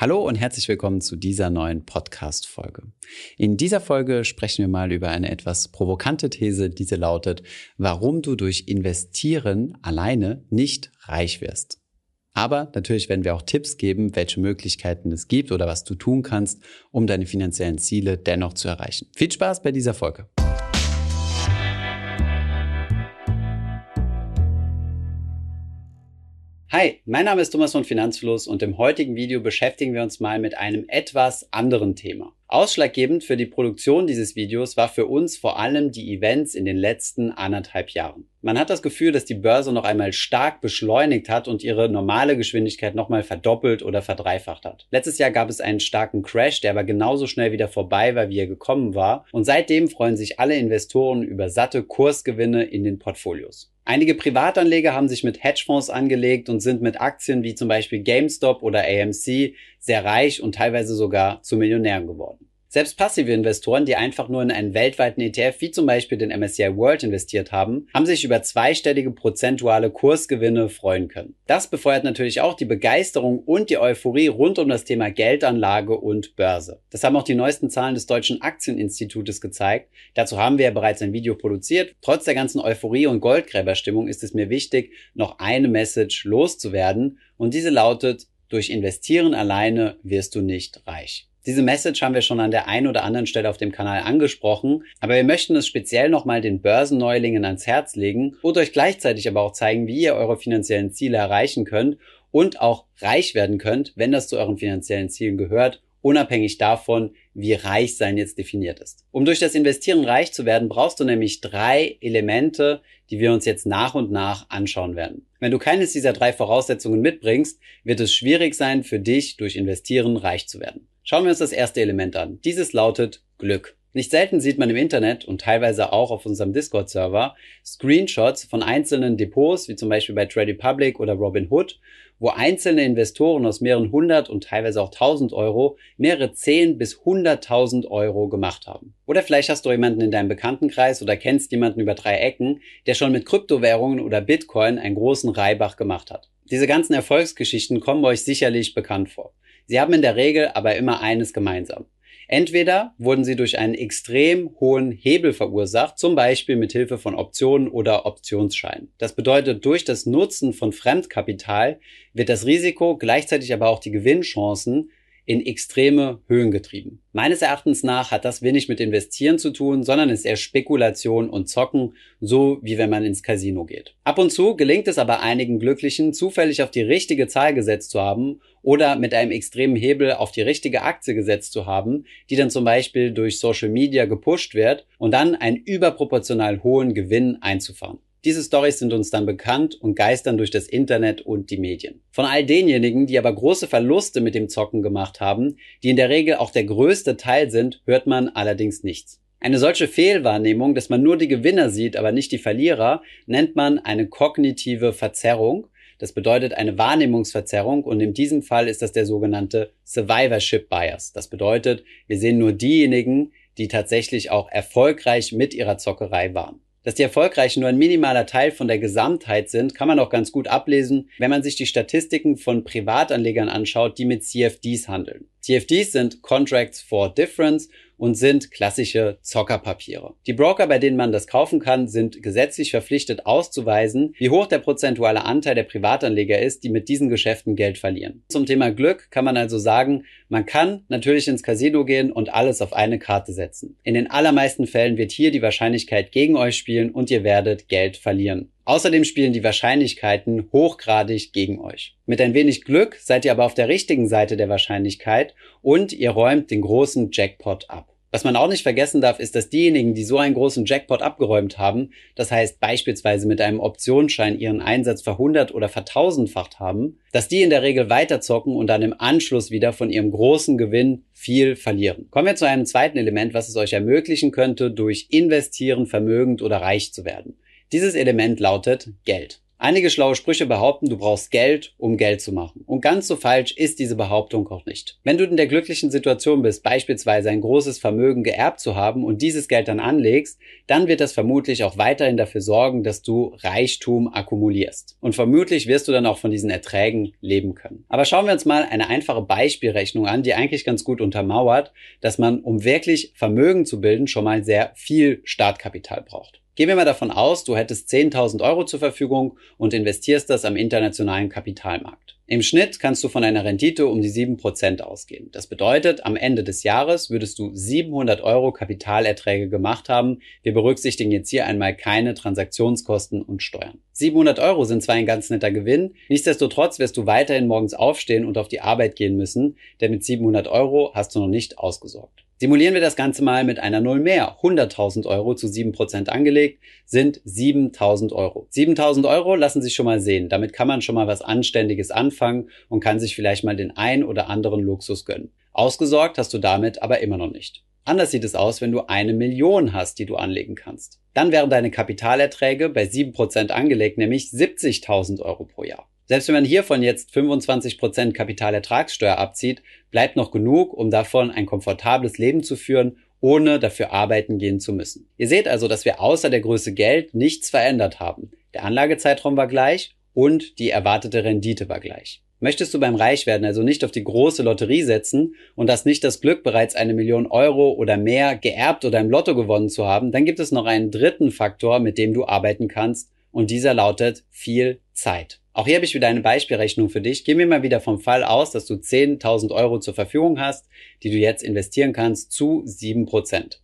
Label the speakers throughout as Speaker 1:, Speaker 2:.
Speaker 1: Hallo und herzlich willkommen zu dieser neuen Podcast-Folge. In dieser Folge sprechen wir mal über eine etwas provokante These, diese lautet, warum du durch Investieren alleine nicht reich wirst. Aber natürlich werden wir auch Tipps geben, welche Möglichkeiten es gibt oder was du tun kannst, um deine finanziellen Ziele dennoch zu erreichen. Viel Spaß bei dieser Folge. Hi, mein Name ist Thomas von Finanzfluss und im heutigen Video beschäftigen wir uns mal mit einem etwas anderen Thema. Ausschlaggebend für die Produktion dieses Videos war für uns vor allem die Events in den letzten anderthalb Jahren. Man hat das Gefühl, dass die Börse noch einmal stark beschleunigt hat und ihre normale Geschwindigkeit nochmal verdoppelt oder verdreifacht hat. Letztes Jahr gab es einen starken Crash, der aber genauso schnell wieder vorbei war, wie er gekommen war. Und seitdem freuen sich alle Investoren über satte Kursgewinne in den Portfolios. Einige Privatanleger haben sich mit Hedgefonds angelegt und sind mit Aktien wie zum Beispiel GameStop oder AMC sehr reich und teilweise sogar zu Millionären geworden. Selbst passive Investoren, die einfach nur in einen weltweiten ETF wie zum Beispiel den MSCI World investiert haben, haben sich über zweistellige prozentuale Kursgewinne freuen können. Das befeuert natürlich auch die Begeisterung und die Euphorie rund um das Thema Geldanlage und Börse. Das haben auch die neuesten Zahlen des Deutschen Aktieninstitutes gezeigt. Dazu haben wir ja bereits ein Video produziert. Trotz der ganzen Euphorie und Goldgräberstimmung ist es mir wichtig, noch eine Message loszuwerden und diese lautet, durch Investieren alleine wirst du nicht reich. Diese Message haben wir schon an der einen oder anderen Stelle auf dem Kanal angesprochen, aber wir möchten es speziell nochmal den Börsenneulingen ans Herz legen und euch gleichzeitig aber auch zeigen, wie ihr eure finanziellen Ziele erreichen könnt und auch reich werden könnt, wenn das zu euren finanziellen Zielen gehört, unabhängig davon, wie reich sein jetzt definiert ist. Um durch das Investieren reich zu werden, brauchst du nämlich drei Elemente, die wir uns jetzt nach und nach anschauen werden. Wenn du keines dieser drei Voraussetzungen mitbringst, wird es schwierig sein, für dich durch Investieren reich zu werden. Schauen wir uns das erste Element an. Dieses lautet Glück. Nicht selten sieht man im Internet und teilweise auch auf unserem Discord-Server Screenshots von einzelnen Depots, wie zum Beispiel bei Trade Republic oder Robinhood, wo einzelne Investoren aus mehreren hundert und teilweise auch tausend Euro mehrere zehn bis hunderttausend Euro gemacht haben. Oder vielleicht hast du jemanden in deinem Bekanntenkreis oder kennst jemanden über drei Ecken, der schon mit Kryptowährungen oder Bitcoin einen großen Reibach gemacht hat. Diese ganzen Erfolgsgeschichten kommen euch sicherlich bekannt vor. Sie haben in der Regel aber immer eines gemeinsam. Entweder wurden sie durch einen extrem hohen Hebel verursacht, zum Beispiel mit Hilfe von Optionen oder Optionsscheinen. Das bedeutet, durch das Nutzen von Fremdkapital wird das Risiko, gleichzeitig aber auch die Gewinnchancen in extreme Höhen getrieben. Meines Erachtens nach hat das wenig mit Investieren zu tun, sondern ist eher Spekulation und Zocken, so wie wenn man ins Casino geht. Ab und zu gelingt es aber einigen Glücklichen, zufällig auf die richtige Zahl gesetzt zu haben oder mit einem extremen Hebel auf die richtige Aktie gesetzt zu haben, die dann zum Beispiel durch Social Media gepusht wird und dann einen überproportional hohen Gewinn einzufahren. Diese Stories sind uns dann bekannt und geistern durch das Internet und die Medien. Von all denjenigen, die aber große Verluste mit dem Zocken gemacht haben, die in der Regel auch der größte Teil sind, hört man allerdings nichts. Eine solche Fehlwahrnehmung, dass man nur die Gewinner sieht, aber nicht die Verlierer, nennt man eine kognitive Verzerrung. Das bedeutet eine Wahrnehmungsverzerrung und in diesem Fall ist das der sogenannte Survivorship Bias. Das bedeutet, wir sehen nur diejenigen, die tatsächlich auch erfolgreich mit ihrer Zockerei waren. Dass die Erfolgreichen nur ein minimaler Teil von der Gesamtheit sind, kann man auch ganz gut ablesen, wenn man sich die Statistiken von Privatanlegern anschaut, die mit CFDs handeln. CFDs sind Contracts for Difference und sind klassische Zockerpapiere. Die Broker, bei denen man das kaufen kann, sind gesetzlich verpflichtet auszuweisen, wie hoch der prozentuale Anteil der Privatanleger ist, die mit diesen Geschäften Geld verlieren. Zum Thema Glück kann man also sagen, man kann natürlich ins Casino gehen und alles auf eine Karte setzen. In den allermeisten Fällen wird hier die Wahrscheinlichkeit gegen euch spielen und ihr werdet Geld verlieren. Außerdem spielen die Wahrscheinlichkeiten hochgradig gegen euch. Mit ein wenig Glück seid ihr aber auf der richtigen Seite der Wahrscheinlichkeit und ihr räumt den großen Jackpot ab. Was man auch nicht vergessen darf, ist, dass diejenigen, die so einen großen Jackpot abgeräumt haben, das heißt beispielsweise mit einem Optionsschein ihren Einsatz verhundert oder vertausendfacht haben, dass die in der Regel weiterzocken und dann im Anschluss wieder von ihrem großen Gewinn viel verlieren. Kommen wir zu einem zweiten Element, was es euch ermöglichen könnte, durch Investieren vermögend oder reich zu werden. Dieses Element lautet Geld. Einige schlaue Sprüche behaupten, du brauchst Geld, um Geld zu machen. Und ganz so falsch ist diese Behauptung auch nicht. Wenn du in der glücklichen Situation bist, beispielsweise ein großes Vermögen geerbt zu haben und dieses Geld dann anlegst, dann wird das vermutlich auch weiterhin dafür sorgen, dass du Reichtum akkumulierst. Und vermutlich wirst du dann auch von diesen Erträgen leben können. Aber schauen wir uns mal eine einfache Beispielrechnung an, die eigentlich ganz gut untermauert, dass man, um wirklich Vermögen zu bilden, schon mal sehr viel Startkapital braucht. Gehen wir mal davon aus, du hättest 10.000 Euro zur Verfügung und investierst das am internationalen Kapitalmarkt. Im Schnitt kannst du von einer Rendite um die 7% ausgehen. Das bedeutet, am Ende des Jahres würdest du 700 Euro Kapitalerträge gemacht haben. Wir berücksichtigen jetzt hier einmal keine Transaktionskosten und Steuern. 700 Euro sind zwar ein ganz netter Gewinn, nichtsdestotrotz wirst du weiterhin morgens aufstehen und auf die Arbeit gehen müssen, denn mit 700 Euro hast du noch nicht ausgesorgt. Simulieren wir das Ganze mal mit einer Null mehr. 100.000 Euro zu 7% angelegt sind 7.000 Euro. 7.000 Euro lassen sich schon mal sehen. Damit kann man schon mal was Anständiges anfangen und kann sich vielleicht mal den ein oder anderen Luxus gönnen. Ausgesorgt hast du damit aber immer noch nicht. Anders sieht es aus, wenn du eine Million hast, die du anlegen kannst. Dann wären deine Kapitalerträge bei 7% angelegt, nämlich 70.000 Euro pro Jahr. Selbst wenn man hiervon jetzt 25% Kapitalertragssteuer abzieht, bleibt noch genug, um davon ein komfortables Leben zu führen, ohne dafür arbeiten gehen zu müssen. Ihr seht also, dass wir außer der Größe Geld nichts verändert haben. Der Anlagezeitraum war gleich und die erwartete Rendite war gleich. Möchtest du beim Reichwerden also nicht auf die große Lotterie setzen und hast nicht das Glück, bereits eine Million Euro oder mehr geerbt oder im Lotto gewonnen zu haben, dann gibt es noch einen dritten Faktor, mit dem du arbeiten kannst und dieser lautet viel Zeit. Auch hier habe ich wieder eine Beispielrechnung für dich. Gehen wir mal wieder vom Fall aus, dass du 10.000 Euro zur Verfügung hast, die du jetzt investieren kannst zu 7%.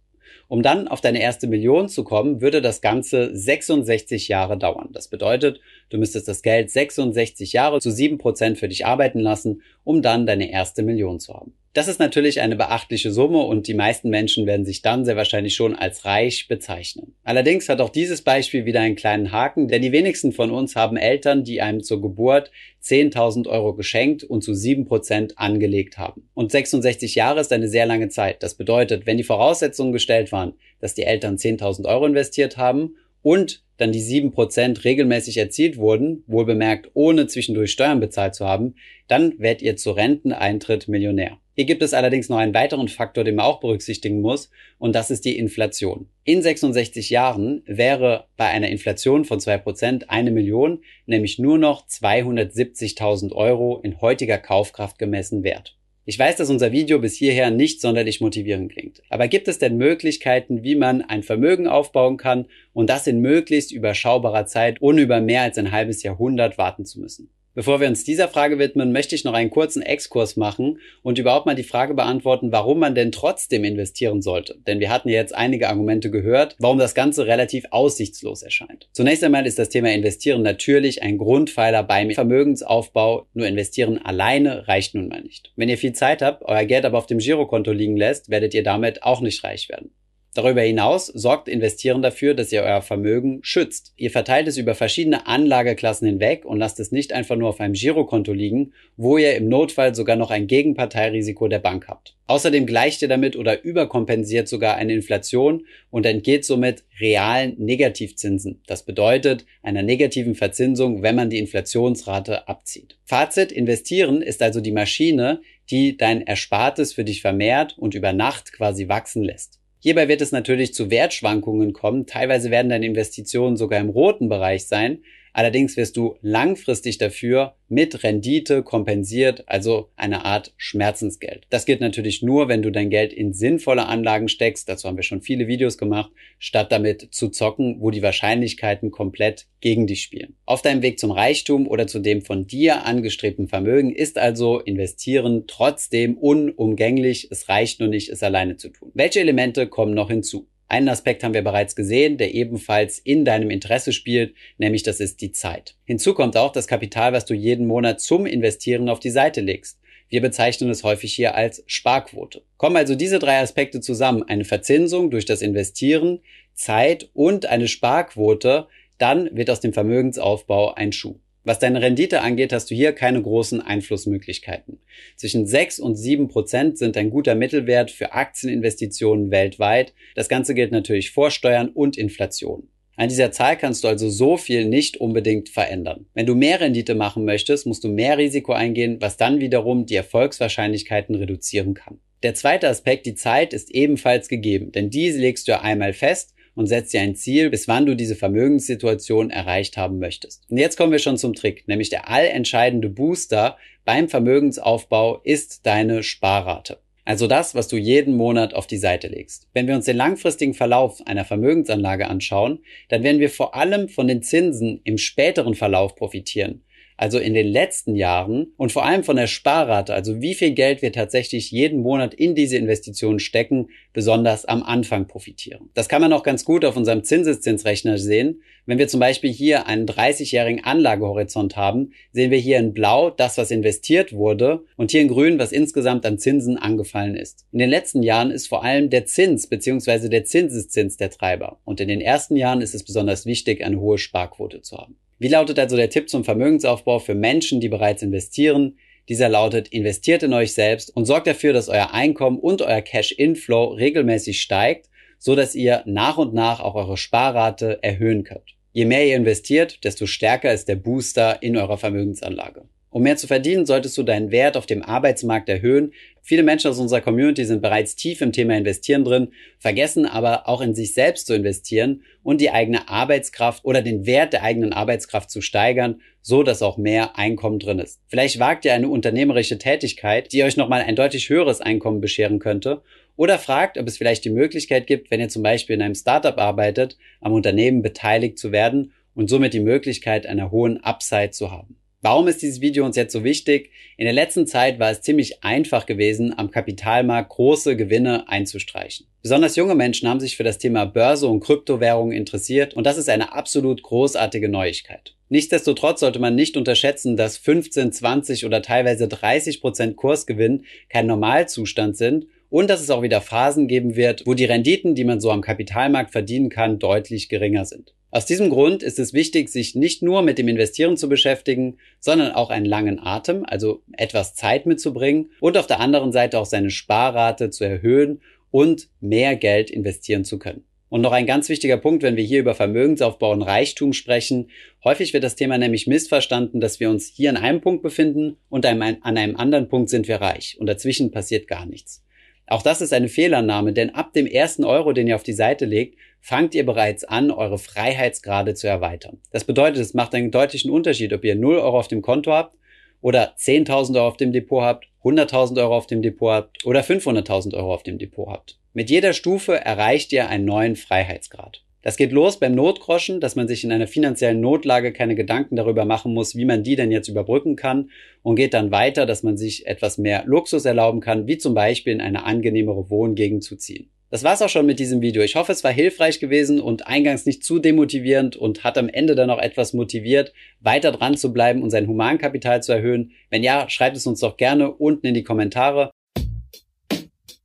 Speaker 1: Um dann auf deine erste Million zu kommen, würde das Ganze 66 Jahre dauern. Das bedeutet, du müsstest das Geld 66 Jahre zu 7% für dich arbeiten lassen, um dann deine erste Million zu haben. Das ist natürlich eine beachtliche Summe und die meisten Menschen werden sich dann sehr wahrscheinlich schon als reich bezeichnen. Allerdings hat auch dieses Beispiel wieder einen kleinen Haken, denn die wenigsten von uns haben Eltern, die einem zur Geburt 10.000 Euro geschenkt und zu 7% angelegt haben. Und 66 Jahre ist eine sehr lange Zeit. Das bedeutet, wenn die Voraussetzungen gestellt waren, dass die Eltern 10.000 Euro investiert haben und dann die 7% regelmäßig erzielt wurden, wohl bemerkt ohne zwischendurch Steuern bezahlt zu haben, dann werdet ihr zu Renteneintritt Millionär. Hier gibt es allerdings noch einen weiteren Faktor, den man auch berücksichtigen muss, und das ist die Inflation. In 66 Jahren wäre bei einer Inflation von 2% eine Million nämlich nur noch 270.000 Euro in heutiger Kaufkraft gemessen wert. Ich weiß, dass unser Video bis hierher nicht sonderlich motivierend klingt. Aber gibt es denn Möglichkeiten, wie man ein Vermögen aufbauen kann und das in möglichst überschaubarer Zeit, ohne über mehr als ein halbes Jahrhundert warten zu müssen? Bevor wir uns dieser Frage widmen, möchte ich noch einen kurzen Exkurs machen und überhaupt mal die Frage beantworten, warum man denn trotzdem investieren sollte. Denn wir hatten ja jetzt einige Argumente gehört, warum das Ganze relativ aussichtslos erscheint. Zunächst einmal ist das Thema Investieren natürlich ein Grundpfeiler beim Vermögensaufbau. Nur investieren alleine reicht nun mal nicht. Wenn ihr viel Zeit habt, euer Geld aber auf dem Girokonto liegen lässt, werdet ihr damit auch nicht reich werden. Darüber hinaus sorgt Investieren dafür, dass ihr euer Vermögen schützt. Ihr verteilt es über verschiedene Anlageklassen hinweg und lasst es nicht einfach nur auf einem Girokonto liegen, wo ihr im Notfall sogar noch ein Gegenparteirisiko der Bank habt. Außerdem gleicht ihr damit oder überkompensiert sogar eine Inflation und entgeht somit realen Negativzinsen. Das bedeutet einer negativen Verzinsung, wenn man die Inflationsrate abzieht. Fazit, investieren ist also die Maschine, die dein Erspartes für dich vermehrt und über Nacht quasi wachsen lässt. Hierbei wird es natürlich zu Wertschwankungen kommen. Teilweise werden deine Investitionen sogar im roten Bereich sein. Allerdings wirst du langfristig dafür mit Rendite kompensiert, also eine Art Schmerzensgeld. Das gilt natürlich nur, wenn du dein Geld in sinnvolle Anlagen steckst, dazu haben wir schon viele Videos gemacht, statt damit zu zocken, wo die Wahrscheinlichkeiten komplett gegen dich spielen. Auf deinem Weg zum Reichtum oder zu dem von dir angestrebten Vermögen ist also investieren trotzdem unumgänglich, es reicht nur nicht, es alleine zu tun. Welche Elemente kommen noch hinzu? Einen Aspekt haben wir bereits gesehen, der ebenfalls in deinem Interesse spielt, nämlich das ist die Zeit. Hinzu kommt auch das Kapital, was du jeden Monat zum Investieren auf die Seite legst. Wir bezeichnen es häufig hier als Sparquote. Kommen also diese drei Aspekte zusammen, eine Verzinsung durch das Investieren, Zeit und eine Sparquote, dann wird aus dem Vermögensaufbau ein Schuh. Was deine Rendite angeht, hast du hier keine großen Einflussmöglichkeiten. Zwischen 6 und 7 Prozent sind ein guter Mittelwert für Aktieninvestitionen weltweit. Das Ganze gilt natürlich vor Steuern und Inflation. An dieser Zahl kannst du also so viel nicht unbedingt verändern. Wenn du mehr Rendite machen möchtest, musst du mehr Risiko eingehen, was dann wiederum die Erfolgswahrscheinlichkeiten reduzieren kann. Der zweite Aspekt, die Zeit, ist ebenfalls gegeben, denn diese legst du ja einmal fest und setzt dir ein Ziel, bis wann du diese Vermögenssituation erreicht haben möchtest. Und jetzt kommen wir schon zum Trick, nämlich der allentscheidende Booster beim Vermögensaufbau ist deine Sparrate. Also das, was du jeden Monat auf die Seite legst. Wenn wir uns den langfristigen Verlauf einer Vermögensanlage anschauen, dann werden wir vor allem von den Zinsen im späteren Verlauf profitieren also in den letzten Jahren und vor allem von der Sparrate, also wie viel Geld wir tatsächlich jeden Monat in diese Investitionen stecken, besonders am Anfang profitieren. Das kann man auch ganz gut auf unserem Zinseszinsrechner sehen. Wenn wir zum Beispiel hier einen 30-jährigen Anlagehorizont haben, sehen wir hier in Blau das, was investiert wurde und hier in Grün, was insgesamt an Zinsen angefallen ist. In den letzten Jahren ist vor allem der Zins bzw. der Zinseszins der Treiber und in den ersten Jahren ist es besonders wichtig, eine hohe Sparquote zu haben. Wie lautet also der Tipp zum Vermögensaufbau für Menschen, die bereits investieren? Dieser lautet, investiert in euch selbst und sorgt dafür, dass euer Einkommen und euer Cash-Inflow regelmäßig steigt, so dass ihr nach und nach auch eure Sparrate erhöhen könnt. Je mehr ihr investiert, desto stärker ist der Booster in eurer Vermögensanlage. Um mehr zu verdienen, solltest du deinen Wert auf dem Arbeitsmarkt erhöhen. Viele Menschen aus unserer Community sind bereits tief im Thema Investieren drin, vergessen aber auch in sich selbst zu investieren und die eigene Arbeitskraft oder den Wert der eigenen Arbeitskraft zu steigern, so dass auch mehr Einkommen drin ist. Vielleicht wagt ihr eine unternehmerische Tätigkeit, die euch nochmal ein deutlich höheres Einkommen bescheren könnte oder fragt, ob es vielleicht die Möglichkeit gibt, wenn ihr zum Beispiel in einem Startup arbeitet, am Unternehmen beteiligt zu werden und somit die Möglichkeit einer hohen Upside zu haben. Warum ist dieses Video uns jetzt so wichtig? In der letzten Zeit war es ziemlich einfach gewesen, am Kapitalmarkt große Gewinne einzustreichen. Besonders junge Menschen haben sich für das Thema Börse und Kryptowährungen interessiert und das ist eine absolut großartige Neuigkeit. Nichtsdestotrotz sollte man nicht unterschätzen, dass 15, 20 oder teilweise 30 Prozent Kursgewinn kein Normalzustand sind und dass es auch wieder Phasen geben wird, wo die Renditen, die man so am Kapitalmarkt verdienen kann, deutlich geringer sind. Aus diesem Grund ist es wichtig, sich nicht nur mit dem Investieren zu beschäftigen, sondern auch einen langen Atem, also etwas Zeit mitzubringen und auf der anderen Seite auch seine Sparrate zu erhöhen und mehr Geld investieren zu können. Und noch ein ganz wichtiger Punkt, wenn wir hier über Vermögensaufbau und Reichtum sprechen. Häufig wird das Thema nämlich missverstanden, dass wir uns hier an einem Punkt befinden und an einem anderen Punkt sind wir reich und dazwischen passiert gar nichts. Auch das ist eine Fehlannahme, denn ab dem ersten Euro, den ihr auf die Seite legt, fangt ihr bereits an, eure Freiheitsgrade zu erweitern. Das bedeutet, es macht einen deutlichen Unterschied, ob ihr 0 Euro auf dem Konto habt oder 10.000 Euro auf dem Depot habt, 100.000 Euro auf dem Depot habt oder 500.000 Euro auf dem Depot habt. Mit jeder Stufe erreicht ihr einen neuen Freiheitsgrad. Das geht los beim Notgroschen, dass man sich in einer finanziellen Notlage keine Gedanken darüber machen muss, wie man die denn jetzt überbrücken kann und geht dann weiter, dass man sich etwas mehr Luxus erlauben kann, wie zum Beispiel in eine angenehmere Wohngegend zu ziehen. Das war's auch schon mit diesem Video. Ich hoffe, es war hilfreich gewesen und eingangs nicht zu demotivierend und hat am Ende dann auch etwas motiviert, weiter dran zu bleiben und sein Humankapital zu erhöhen. Wenn ja, schreibt es uns doch gerne unten in die Kommentare.